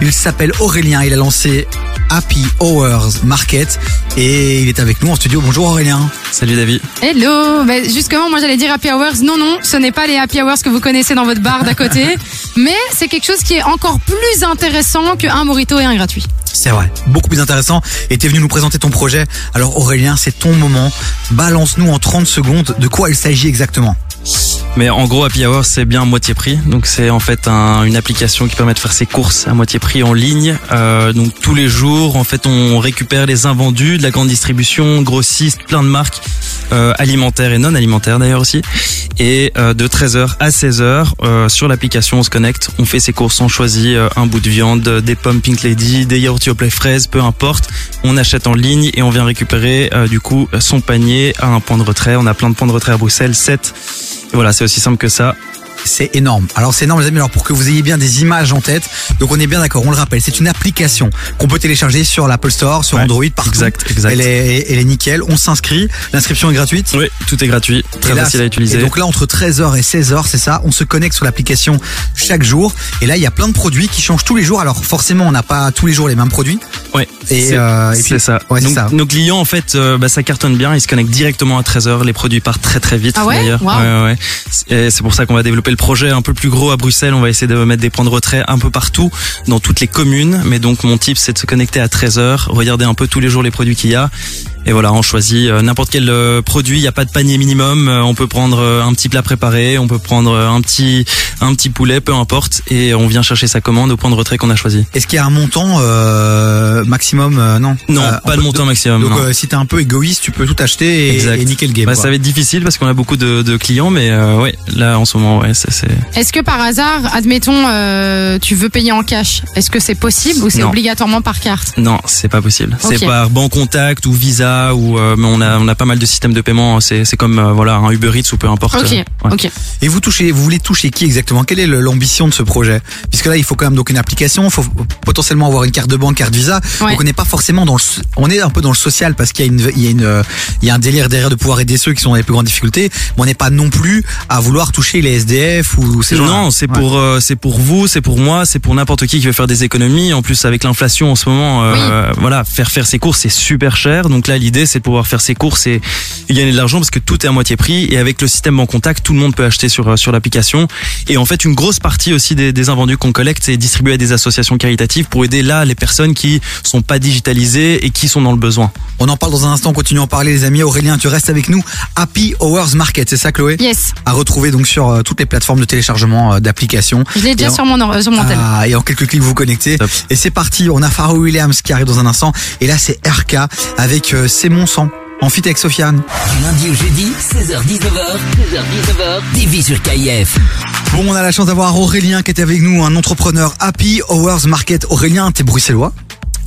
Il s'appelle Aurélien. Il a lancé Happy Hours Market et il est avec nous en studio. Bonjour Aurélien. Salut David. Hello. Bah, justement, moi j'allais dire Happy Hours. Non, non, ce n'est pas les Happy Hours que vous connaissez dans votre bar d'à côté. mais c'est quelque chose qui est encore plus intéressant qu'un morito et un gratuit. C'est vrai, beaucoup plus intéressant. Et t'es venu nous présenter ton projet. Alors Aurélien, c'est ton moment. Balance-nous en 30 secondes de quoi il s'agit exactement. Mais en gros, Happy Hour, c'est bien moitié prix. Donc c'est en fait un- une application qui permet de faire ses courses à moitié prix en ligne. Euh, donc tous les jours, en fait, on récupère les invendus de la grande distribution, grossistes, plein de marques euh, alimentaires et non alimentaires d'ailleurs aussi. Et euh, de 13h à 16h, euh, sur l'application, on se connecte, on fait ses courses, on choisit un bout de viande, des pommes Pink Lady, des yaourts au play fraises, peu importe. On achète en ligne et on vient récupérer du coup son panier à un point de retrait. On a plein de points de retrait à Bruxelles, 7. Et voilà, c'est aussi simple que ça. C'est énorme. Alors c'est énorme les amis, alors pour que vous ayez bien des images en tête, donc on est bien d'accord, on le rappelle, c'est une application qu'on peut télécharger sur l'Apple Store, sur Ouais, Android, partout. exact, exact. Elle est, elle est nickel, on s'inscrit, l'inscription est gratuite. Oui, tout est gratuit, très Et là, facile à Et utiliser. donc là, entre 13h et 16h, c'est ça, on se connecte sur l'application chaque jour. Et là, il y a plein de produits qui changent tous les jours. Alors forcément, on n'a pas tous les jours les mêmes produits. Ouais, Et, c'est euh, et ça. Ouais, c'est Donc, ça. Nos clients, en fait, euh, bah, ça cartonne bien. Ils se connectent directement à 13h. Les produits partent très très vite Ah ouais? d'ailleurs. Wow. Ouais, ouais, ouais. Et C'est pour ça qu'on va développer le projet un peu plus gros à Bruxelles. On va essayer de mettre des points de retrait un peu partout, dans toutes les communes. Mais donc mon tip, c'est de se connecter à 13h, regarder un peu tous les jours les produits qu'il y a. Et voilà, on choisit euh, n'importe quel euh, produit. Il n'y a pas de panier minimum. Euh, on peut prendre un petit plat préparé, on peut prendre un petit un petit poulet, peu importe. Et on vient chercher sa commande au point de retrait qu'on a choisi. Est-ce qu'il y a un montant euh, maximum euh, Non? Non, Euh, on pas de montant maximum. Donc non. euh, si t'es un peu égoïste, tu peux tout acheter et, et niquer le game. Bah, quoi. ça va être difficile parce qu'on a beaucoup de, de clients, mais euh, ouais, là en ce moment, ouais, c'est. c'est- Est-ce que par hasard, admettons, euh, tu veux payer en cash Est-ce que c'est possible ou c'est obligatoirement par carte? Non, c'est pas possible. C'est par banque contact ou Visa ou euh, on a on a pas mal de systèmes de paiement. C'est c'est comme euh, voilà un Uber Eats ou peu importe. Ok, Euh, ouais. ok. Et vous touchez, vous voulez toucher qui exactement? Quelle est l'ambition de ce projet? Puisque là, il faut quand même donc une application, il faut potentiellement avoir une carte de banque, carte Visa. Ouais. Donc on n'est pas forcément dans le, on est un peu dans le social parce qu'il y a une, il y a une, il y a un délire derrière de pouvoir aider ceux qui sont dans les plus grandes difficultés. Mais on n'est pas non plus à vouloir toucher les SDF ou ces gens. Non, c'est pour euh, c'est pour vous, c'est pour moi, c'est pour n'importe qui qui veut faire des économies. En plus, avec l'inflation en ce moment, euh, voilà, faire faire ses courses c'est super cher. Donc là, l'idée c'est de pouvoir faire ses courses et, et gagner de l'argent parce que tout est à moitié prix. Et avec le système en contact, tout le monde peut acheter sur euh, sur l'application. Et en fait, une grosse partie aussi des, des invendus qu'on collecte, c'est distribué à des associations caritatives pour aider là les personnes qui sont pas digitalisées et qui sont dans le besoin. On en parle dans un instant. Continuons à en parler, les amis. Aurélien, tu restes avec nous. Happy Hours Market, c'est ça, Chloé? Yes, À retrouver donc sur euh, toutes les plateformes de téléchargement euh, d'applications. je l'ai déjà en- sur mon, or- sur mon tel. Ah, et en quelques clics, vous vous connectez. Top. Et c'est parti. On a Pharoah Williams qui arrive dans un instant. Et là, c'est RK avec euh, C'est mon sang. En fit avec Sofiane. Du lundi au jeudi, 16h-19h, 16h-19h, TV sur KIF. Bon, on a la chance d'avoir Aurélien qui est avec nous, un entrepreneur Happy Hours Market. Aurélien, t'es bruxellois?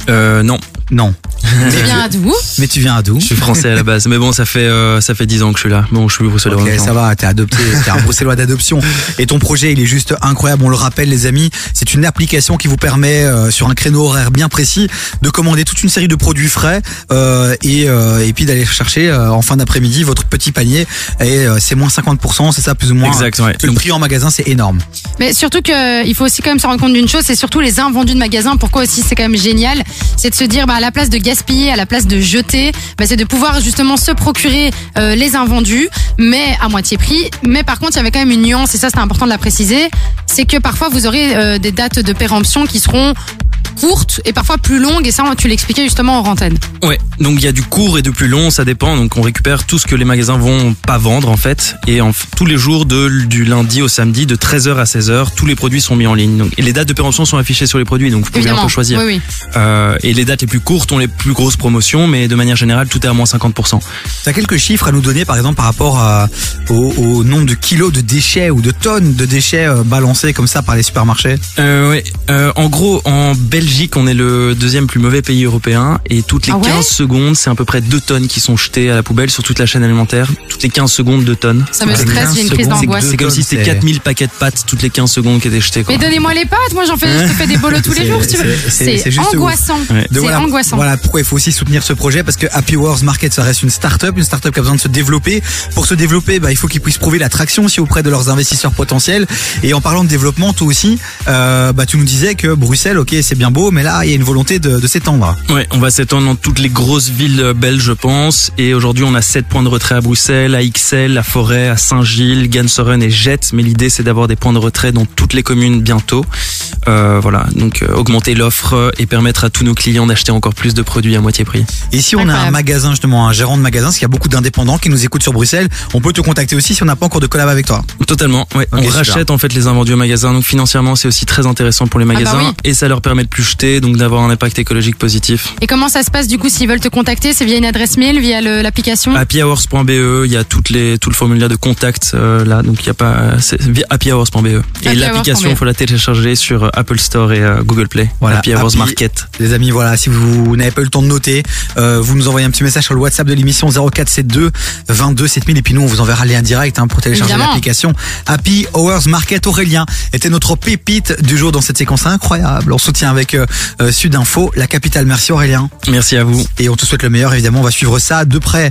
Euh, non, Non. Tu viens d'où? Mais tu viens à d'où? Je suis français à la base. Mais bon, ça fait euh, ça fait 10 ans que je suis là. Bon, je suis bruxellois. Ok, maintenant. ça va, t'es adopté, t'es un bruxellois d'adoption. Et ton projet, il est juste incroyable, on le rappelle les amis, c'est une application qui vous permet, euh, sur un créneau horaire bien précis, de commander toute une série de produits frais euh, et, euh, et puis d'aller chercher euh, en fin d'après-midi votre petit panier. Et euh, c'est moins 50%, c'est ça plus ou moins? Exact, ouais. Le Donc- prix en magasin, c'est énorme. Mais surtout que il faut aussi quand même se rendre compte d'une chose, c'est surtout les invendus de magasins. Pourquoi aussi? C'est quand même génial, c'est de se dire bah la place de gaspiller, à la place de jeter, bah, c'est de pouvoir justement se procurer euh, les invendus, mais à moitié prix. Mais par contre, il y avait quand même une nuance et ça c'est important de la préciser, c'est que parfois vous aurez euh, des dates de péremption qui seront courtes et parfois plus longues et ça tu l'expliquais justement en rantaine. Ouais, donc il y a du court et du plus long, ça dépend. Donc on récupère tout ce que les magasins vont pas vendre en fait. Et en, tous les jours de, du lundi au samedi, de 13h à 16h, tous les produits sont mis en ligne. Donc, et les dates de péremption sont affichées sur les produits, donc vous pouvez un peu choisir. Oui oui. Euh, et les dates les plus courtes ont les plus grosses promotions, mais de manière générale, tout est à moins 50%. T'as quelques chiffres à nous donner, par exemple, par rapport à, au, au nombre de kilos de déchets ou de tonnes de déchets euh, balancés comme ça par les supermarchés? Euh, ouais. Euh, en gros, en Belgique, on est le deuxième plus mauvais pays européen et toutes les Ah ouais? 15 secondes, c'est à peu près 2 tonnes qui sont jetées à la poubelle sur toute la chaîne alimentaire. Toutes les 15 secondes, 2 tonnes. Ça me stresse, 15 j'ai une crise d'angoisse. C'est comme si c'était c'est- 4000 paquets de pâtes toutes les 15 secondes qui étaient jetés. Quoi. Mais donnez-moi les pâtes, moi j'en fais, je te fais des bolos tous les jours si tu veux. c'est- angoissant. Ouais. C'est voilà, angoissant. Voilà pourquoi il faut aussi soutenir ce projet parce que Happy Wars Market ça reste une start-up, une start-up qui a besoin de se développer. Pour se développer, bah, il faut qu'ils puissent prouver l'attraction aussi auprès de leurs investisseurs potentiels. Et en parlant de développement, toi aussi, euh, bah, tu nous disais que Bruxelles, ok, c'est bien beau, mais là, il y a une volonté de, s'étendre. Ouais, on va s'étendre dans toutes les grosses villes belges, je pense. Et aujourd'hui, on a 7 points de retrait à Bruxelles, à Ixelles, à Forêt, à Saint-Gilles, Gansoren et Jette. Mais l'idée, c'est d'avoir des points de retrait dans toutes les communes bientôt. Euh, voilà, donc euh, augmenter l'offre et permettre à tous nos clients d'acheter encore plus de produits à moitié prix. Et si on a un magasin, justement, un gérant de magasin, parce qu'il y a beaucoup d'indépendants qui nous écoutent sur Bruxelles, on peut te contacter aussi si on n'a pas encore de collab avec toi. Totalement. Ouais. On super. rachète en fait les invendus au magasin. Donc financièrement, c'est aussi très intéressant pour les bah magasins oui. et ça leur permet de plus jeter, donc d'avoir un impact écologique positif. Et comment ça se passe du coup s'ils veulent te contacter? C'est via une adresse mail, via l'application? Happyhours.be, E, il y a toutes les tout le formulaire de contact euh, là, donc il y a pas c'est via happyhours.be. E. Et Happyhours.be. l'application, il faut la télécharger sur euh, Apple Store et euh, Google Play. Voilà, Happy Hours Happy- Market. Les amis, voilà, si vous n'avez pas eu le temps de noter, euh, vous nous envoyez un petit message sur le WhatsApp de l'émission 0472 22 7000 et puis nous on vous enverra le lien direct hein, pour télécharger l'application Happy Hours Market Aurélien était notre pépite du jour dans cette séquence incroyable. On soutient avec euh, euh, Sud Info, la capitale. Merci Aurélien. Merci à vous. Et on te souhaite le meilleur évidemment. On va suivre ça de près